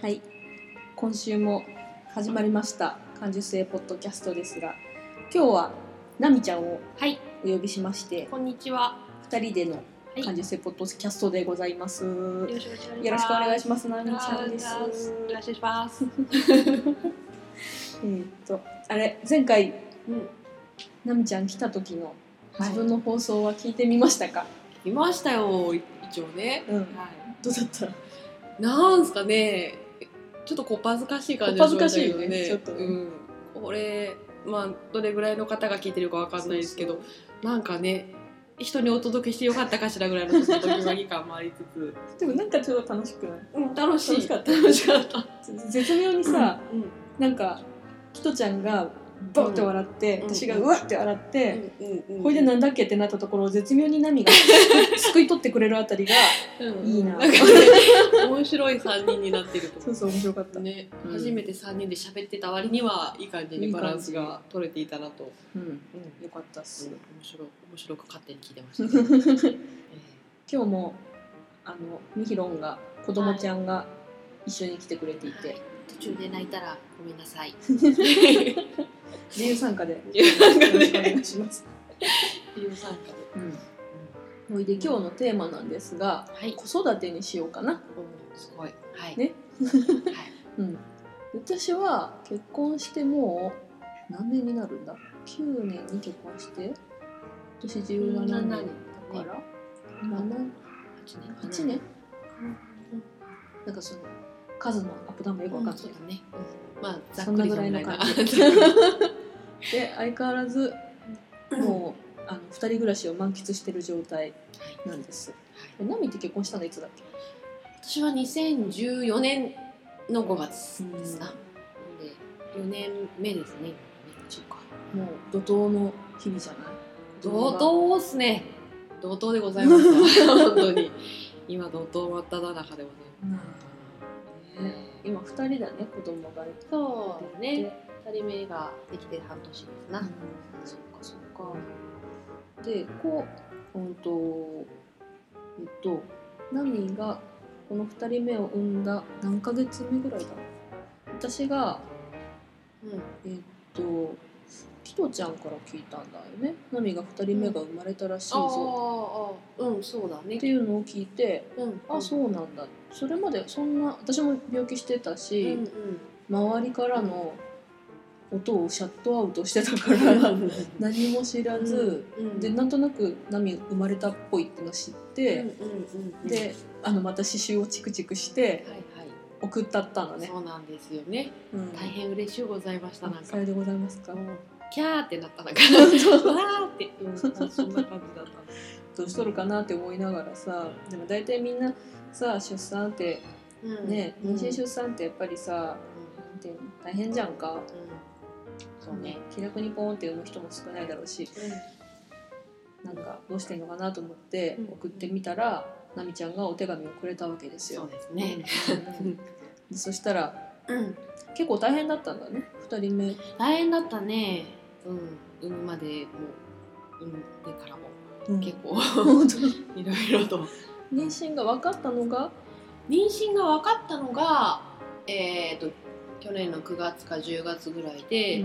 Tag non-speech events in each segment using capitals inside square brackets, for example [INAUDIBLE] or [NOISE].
はい今週も始まりました感受性ポッドキャストですが今日はナミちゃんをはい、お呼びしましてこんにちは。2人でのはい、感受性ポッドキャストでございます、よろしくお願いします。よろしくお願いします。ナミちゃんです。お願いします。[LAUGHS] えーっと、あれ、前回、うん、ナミちゃん来た時のはい自分の放送は聞いてみましたか？いましたよ、一応ね。うん、はどうだった？い。なんすかね、ちょっとこっぱずかしい感じがしましたけどこっぱずかしいねちょっとねうん、これ、まあ、どれぐらいの方が聞いてるかわかんないですけど、なんかね。人にお届けしてよかったかしらぐらいのちょっとドキドキ感もありつつ、でも、なんかちょっと楽しくない？うん、楽しい。楽しかった楽しかった。[LAUGHS] 絶妙にさ、うん、なんか、キトちゃんが。ボって笑って、うん私がうわって笑って。うん、うん、うん。これでなんだっけってなったところを絶妙にナミが [LAUGHS] すくい取ってくれるあたりがうんいいな。なんかね面白い三人になってると思そうそう面白かった、ね、うん初めて三人で喋ってた割にはいい感じにバランスが取れていたなと、うん、うん、よかったっす、面白い面白く勝手に聞いてました、ね [LAUGHS] 今日もあのミヒロンが子供ちゃんが一緒に来てくれていて、はい途中で泣いたらごめんなさい。[LAUGHS] 自由参加で。自由参加で。お願いします。理由参加で、うん、おいで今日のテーマなんですがはい。子育てにしようかな。うんすごい。はい。ね [LAUGHS] はい。うん、私は結婚してもう何年になるんだ ?9 年に結婚して？今年17年だ17から、7 8 8年？なんかその数のアップダウンもよくわかんない、そうだね、うん、まあざっそんなくりぐらいの感じ。じ [LAUGHS] で相変わらずもうあの2人暮らしを満喫してる状態なんです。ナミって結婚したのいつだっけ？私は2014年の5月ですな、うん。なので4年目ですね。そっか。もう怒涛の日々じゃない？怒涛っすね。怒涛でございます [LAUGHS] 本当に。今怒涛真っ只中でございうんます、ね今2人だね子供がいて。そうね。2人目ができて半年ですな、うん。そっかそっか。でこううんとえっとナミがこの2人目を産んだ何ヶ月目ぐらいだ？私がうん。えっとキトちゃんから聞いたんだよね。ナミが2人目が生まれたらしいぞ、ああうんそうだね。っていうのを聞いてうんあそうなんだ。それまでそんな私も病気してたうんし、うん。周りからの音をシャットアウトしてたから何も知らず、うんでなんとなくナミ生まれたっぽいってのを知っうんうんて、うん。であのまた刺繍をチクチクしてはいはい送ったったのね、そうなんですよね。うん。大変嬉しゅうございましたなんか。あさようでございますかキャーってなったな。んかわーって、うん、そんな感じだったどうしとるかなって思いながらさでも大体みんなさ出産ってうん。ねうん。妊娠出産ってやっぱりさ、なんて大変じゃんか、うん。そうね、気楽にポーンって産む人も少ないだろうしなんかどうしてんのかなと思ってうん。送ってみたら、ナミちゃんがお手紙をくれたわけですよ。そう。ですね、そしたらうん、結構大変だったんだね2人目。大変だったね。うん。産むまでも産んでからも。結構。本当。[LAUGHS] いろいろと。妊娠が分かったのが？妊娠が分かったのがえっ、と去年の9月か10月ぐらいで、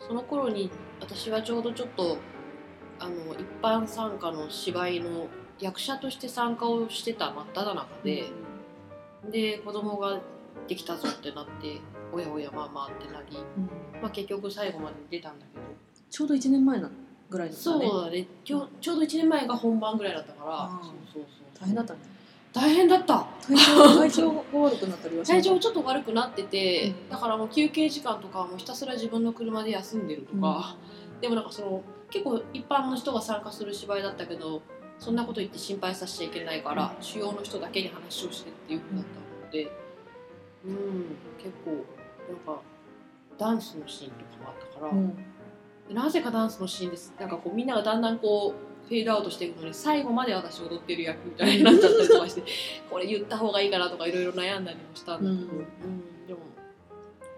その頃に私はちょうどちょっとあの一般参加の芝居の役者として参加をしてた真っ只中で、で子供ができたぞってなっておやおやまあまあってなり、うん。まあ、結局最後まで出たんだけど。ちょうど1年前なぐらいだったそうね。だねちょちょうど1年前が本番ぐらいだったから。そうそうそう。大変だったね。大変だった。体調体調が悪くなったりは体調ちょっと悪くなってて、うん。だからもう休憩時間とかはもうひたすら自分の車で休んでるとか、でもなんかその結構一般の人が参加する芝居だったけどそんなこと言って心配させちゃいけないから、主要の人だけに話をしてっていうふうだったのでうん結構なんかダンスのシーンとかもあったから、うん。でなぜかダンスのシーンです。なんかこうみんながだんだんこうフェードアウトしていくのに最後まで私踊ってる役みたいになっちゃったりとかして [LAUGHS] これ言った方がいいかなとかいろいろ悩んだりもしたんだけど、うん。うん。でも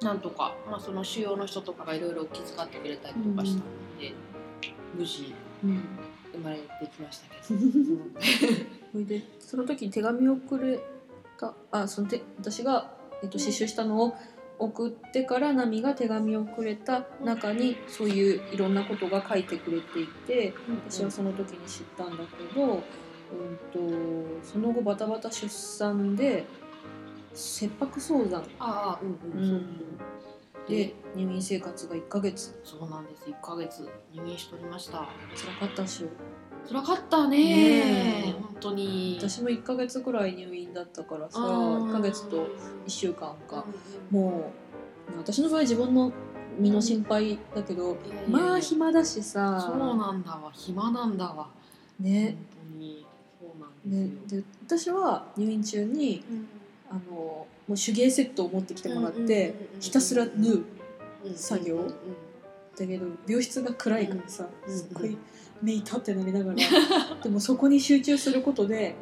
なんとか、まあ、その主要の人とかがいろいろ気遣ってくれたりとかしたので、無事。うん生まれてきましたけど、[LAUGHS] それでその時に手紙をくれたあそのて私が、えっと、刺繍したのを送ってからナミが手紙をくれた中にそういういろんなことが書いてくれていて私はその時に知ったんだけど、うん、とその後バタバタ出産で切迫早産。ああうんうん、うんでで入院生活が1ヶ月。そうなんです。1ヶ月入院しておりました。辛かったっしょ？辛かったね。ねえ。本当に。私も1ヶ月ぐらい入院だったからさあー。1ヶ月と1週間か。うんもう私の場合自分の身の心配だけどいやいやいや。まあ暇だしさ。そうなんだわ。暇なんだわ。ね。本当に。そうなんねですよ、で私は入院中にうんあのもう手芸セットを持ってきてもらってひたすら縫う作業だけど病室が暗いからさすっごい目痛ってなりながらでもそこに集中することで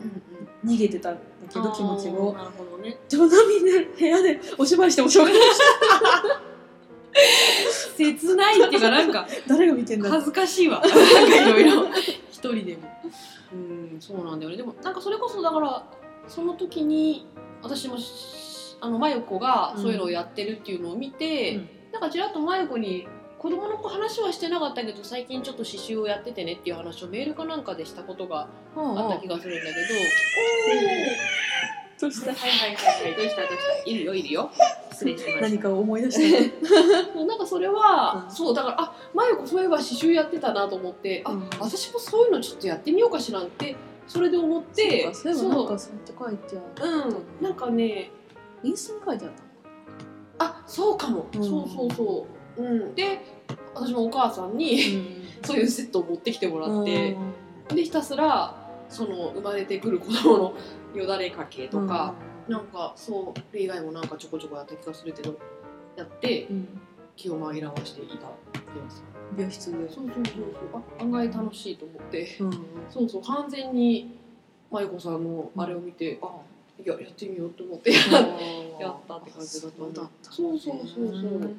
逃げてたんだけど気持ちをあーなるほどねでもみんな部屋でお芝居してもしょうがない切ないっていうかなんか誰が見てんだ恥ずかしいわいろいろ一人でもうんそうなんだよねでもなんかそれこそだからその時に私もしあの真由子がそういうのをやってるっていうのを見て、うん。なんかちらっと真由子に子供の子話はしてなかったけど最近ちょっと刺繍をやっててねっていう話をメールかなんかでしたことがあった気がするんだけど、どうしたはいはいはいはい。どうしたどうした？いるよいるよ。失礼しました何かを思い出した。[LAUGHS] なんかそれは、うん。そうだからあ真由子そういえば刺繍やってたなと思って、あうん。私もそういうのちょっとやってみようかしらってそれで思ってそうかそういえばなんかそうやって書いてある。うん。なんかねインスタに書いてあったあそうかも、うん。そうそうそう、うん、で私もお母さんに、[LAUGHS] そういうセットを持ってきてもらって、でひたすらその生まれてくる子供のよだれかけとか、なんかそう以外もなんかちょこちょこやった気がするけどやってうん。気を紛らわしていたってます病室で。そうそうそうそう。あ案外楽しいと思って。うん。そうそう完全に舞子さんのあれを見て、あいややってみようと思って。や [LAUGHS] やったって感じだったそうだったそうそうそうそう。そうなんだよ。うん。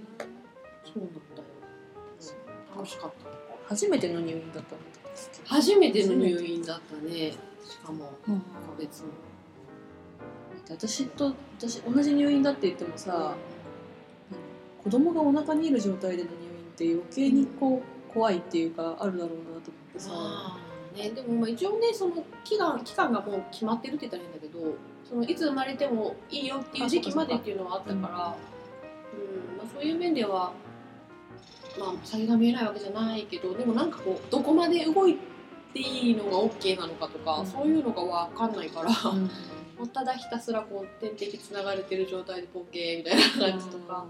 楽しかった。初めての入院だったんですけ？ど初めての入院だったね。しかもうん。個別の。私と私同じ入院だって言ってもさ子供がお腹にいる状態での入院って余計にこう怖いっていうかあるだろうなと思ってさ。ね、でもまあ一応ねその期間期間がもう決まってるって言ったらいいんだけどそのいつ生まれてもいいよっていう時期までっていうのはあったからうん。まあ、そういう面では、まあ、先が見えないわけじゃないけどでもなんかこうどこまで動いていいのが OK なのかとか、うん。そういうのが分かんないから、うんもうただひたすらこう点滴つながれてる状態でポケーみたいな感じとか、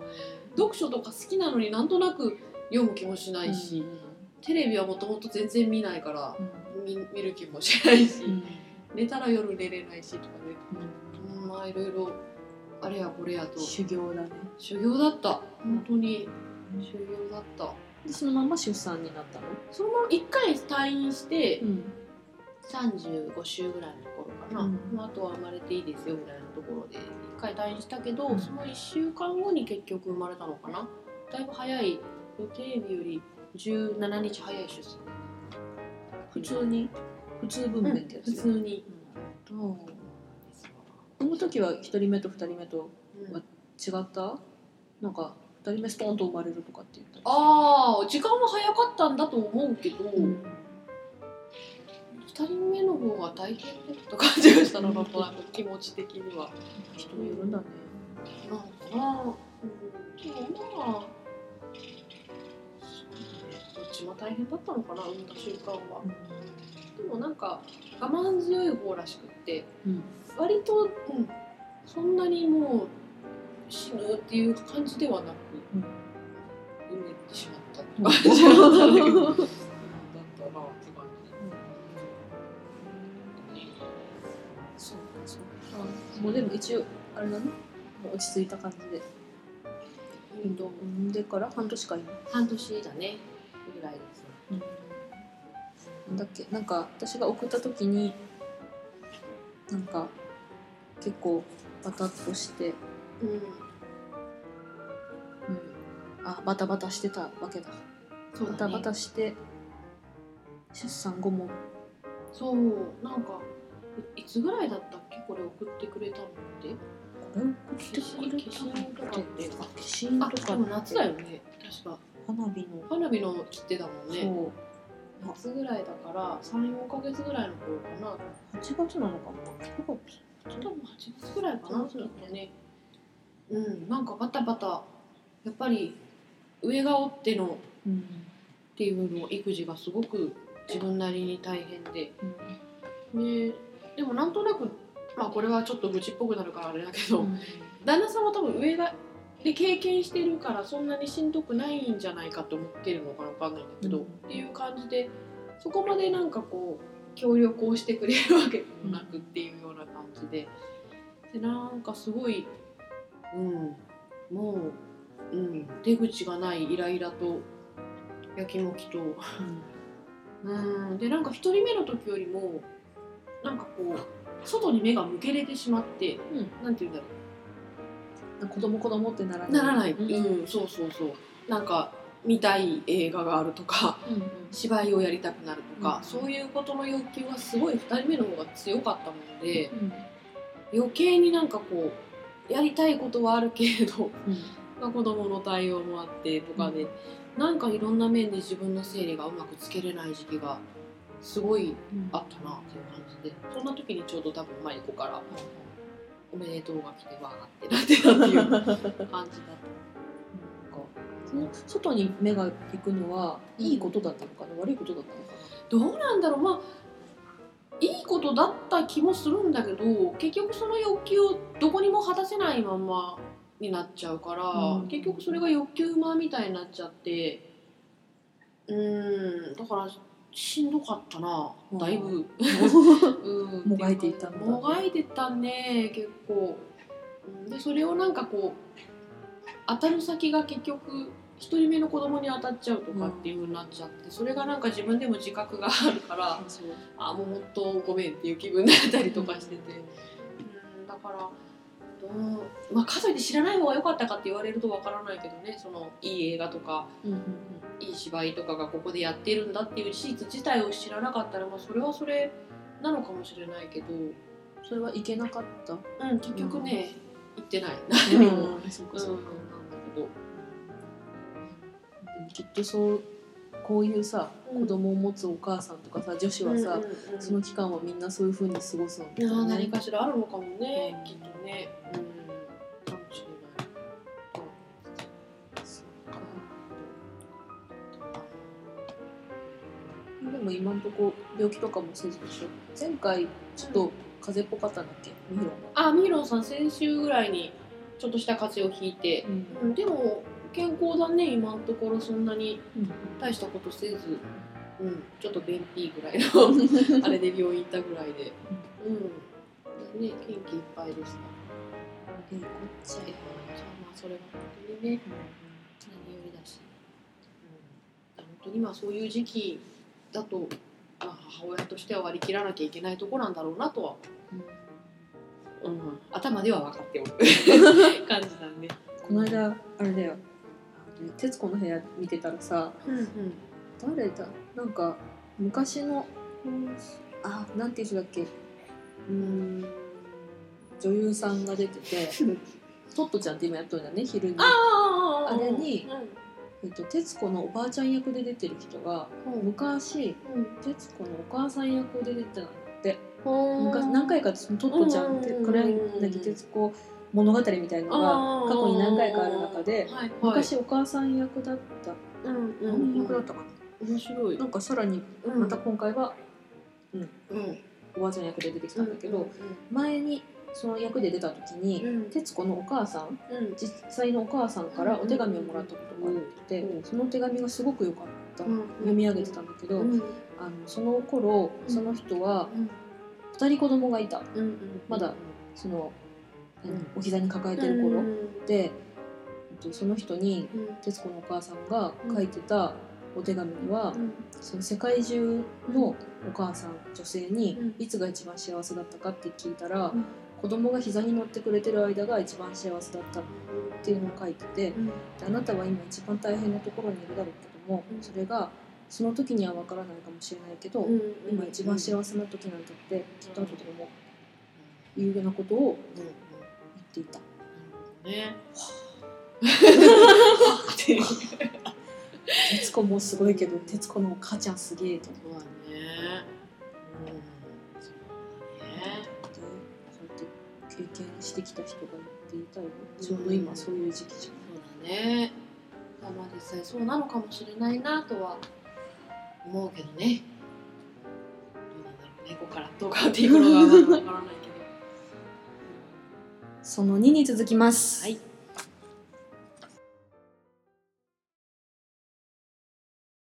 読書とか好きなのになんとなく読む気もしないし、テレビはもともと全然見ないから。見見る気もしないし、うん。寝たら夜寝れないしとかね、うん。うん、まあいろいろあれやこれやと。修行だね。修行だった。本当に。修行だった。でそのまま出産になったの？そのまま1回退院してん35週ぐらいのところかな、うん。まあ、あとは生まれていいですよぐらいのところで1回退院したけど、うん。その1週間後に結局生まれたのかな。だいぶ早い予定日より17日早い出産。普通に普通分娩ってやつ普通に。うん。その時は1人目と2人目とうん。違った？なんか2人目ストーンと生まれるとかって言ったりああ時間は早かったんだと思うけど、うん。二人目の方が大変だった感じがしたな、なんとなく気持ち的には。人によるんだね。なんかな、うん、でもまあ、どっちも大変だったのかな、産んだ瞬間は。でもなんか、我慢強い方らしくって、うん。割と、うん、そんなにもう死ぬっていう感じではなく、うん。産めてしまったって感じだったんだけど。もうでも一応あれだねもう落ち着いた感じで。うんと産んでから半年か今。半年だね。ぐらいです。なんだっけ？なんか私が送った時になんか結構バタッとして、うん。うん、あバタバタしてたわけだ。そうだね。バタバタして出産後も。そうなんかいいつぐらいだったっけこれ送ってくれたのって？これ送ってくれたの？消印とかって？あでも夏だよね。確か。花火の、花火の切手だもんね。そう。夏ぐらいだから34か月ぐらいの頃かな。8月なのかな？9月多分8月ぐらいかなそうだっとね。うんなんかバタバタやっぱり上がおってのっうんていうの育児がすごく自分なりに大変で。うん。ででもなんとなくまあこれはちょっと愚痴っぽくなるからあれだけど、うん。旦那さんは多分上がで経験してるからそんなにしんどくないんじゃないかと思ってるのかな分かんないんだけど、うん。っていう感じでそこまでなんかこう協力をしてくれるわけでもなくっていうような感じで。でなんかすごい、うん、もう、うん、出口がないイライラとやきもきと。うん。でなんか一人目の時よりもなんかこう外に目が向けれてしまって、うん。なんて言うんだろう。ん子供子供ってならうない。ならない、うん。うんそうそうそう。なんか見たい映画があるとかうん芝居をやりたくなるとか、うんそういうことの欲求がすごい2人目の方が強かったものでうん余計になんかこうやりたいことはあるけれど、うん。まあ、子供の対応もあってとかで、なんかいろんな面で自分の整理がうまくつけれない時期がすごいうんあったなっていう感じで。そんな時にちょうど多分マリコから「おめでとう」が来てわーってなってたっていう感じだっその外に目が行くのはいいことだったのかな、悪いことだったのかたどうなんだろう？まあいいことだった気もするんだけど結局その欲求をどこにも果たせないままになっちゃうから、うん。結局それが欲求馬みたいになっちゃってうーんだからしんどかったなうん。だいぶ。なう。ん。[LAUGHS] もがいていたんだ。ねもがいてたね結構。うん。でそれをなんかこう当たる先が結局一人目の子供に当たっちゃうとかっていう風になっちゃってそれがなんか自分でも自覚があるからあもう本当ごめんっていう気分になったりとかしてて。うん。だからどうまあかといって知らない方が良かったかって言われるとわからないけどねそのいい映画とかうんうんいい芝居とかがここでやってるんだっていう事実自体を知らなかったら、まあ、それはそれなのかもしれないけど、それはいけなかった？うん、結局ね、行ってない。うん何も。うん、そうかそうか、なんだけど。きっとそうこういうさうん。子供を持つお母さんとかさ女子はさ、うんうんうん。その期間はみんなそういう風に過ごすの？いやー何かしらあるのかもね、うん。きっとね。うん、かもしれない。そうかでも今んとこ病気とかもせずでしょ？前回ちょっと風邪っぽかったんだっけ？みひろあ、ミーロンさん先週ぐらいにちょっとした風邪をひいて、でも健康だね今のところそんなに。うん。大したことせず、うん、ちょっと便秘ぐらいの [LAUGHS] あれで病院行ったぐらいで、うん、ね元気いっぱいでした。ええこっちゃえまあそれが本当にね何よりだし、うん、本当にまあそういう時期だと、まあ、母親としては割り切らなきゃいけないとこなんだろうなとは、うん、頭では分かっておる。[LAUGHS] 感じだね。この間あれだよ徹子の部屋見てたらさうんうん。誰だなんか昔のあなんていう人だっけ。うーん女優さんが出てて [LAUGHS] トットちゃんって今やっとるんだね昼に。ああれにうえっと、徹子のおばあちゃん役で出てる人がん。昔うん。徹子のお母さん役で出てたのって。うん昔何回かそのトットちゃんってうん。黒柳徹子物語みたいなのが過去に何回かある中ではいはい、昔お母さん役だった。うんうん何役だったか面白い。ななんかさらにうん。また今回はうん。おばあちゃん役で出てきたんだけうど前にその役で出た時にうん。徹子のお母さんうん。実際のお母さんからお手紙をもらったことがあってうんその手紙がすごく良かった。うん読み上げてたんだけどうん。あのその頃うん。その人はうん。2人子供がいた。うんうん。まだそのお膝に抱えてる頃。で、えっとその人にうん。徹子のお母さんが書いてたお手紙には、その世界中のお母さん女性にうん。いつが一番幸せだったかって聞いたら、うん。子供が膝に乗ってくれてる間が一番幸せだったっていうのを書いてて、うん。であなたは今一番大変なところにいるだろうけども、うん。それがその時には分からないかもしれないけど、うん。今一番幸せな時なんだってきっと後で思う。いうようなことをうんっていた。ね。[LAUGHS] 徹子もすごいけど徹子のお母ちゃんすげえと思そうだね。うん。そうだね。経験してきた人が言っていたよちょうど今そういう時期じゃそうだね。まあまあ実際そうなのかもしれないなとは思うけどね。どうなんだろうね。ここからどう変わっていくのかわからないけど。その2に続きます、はい。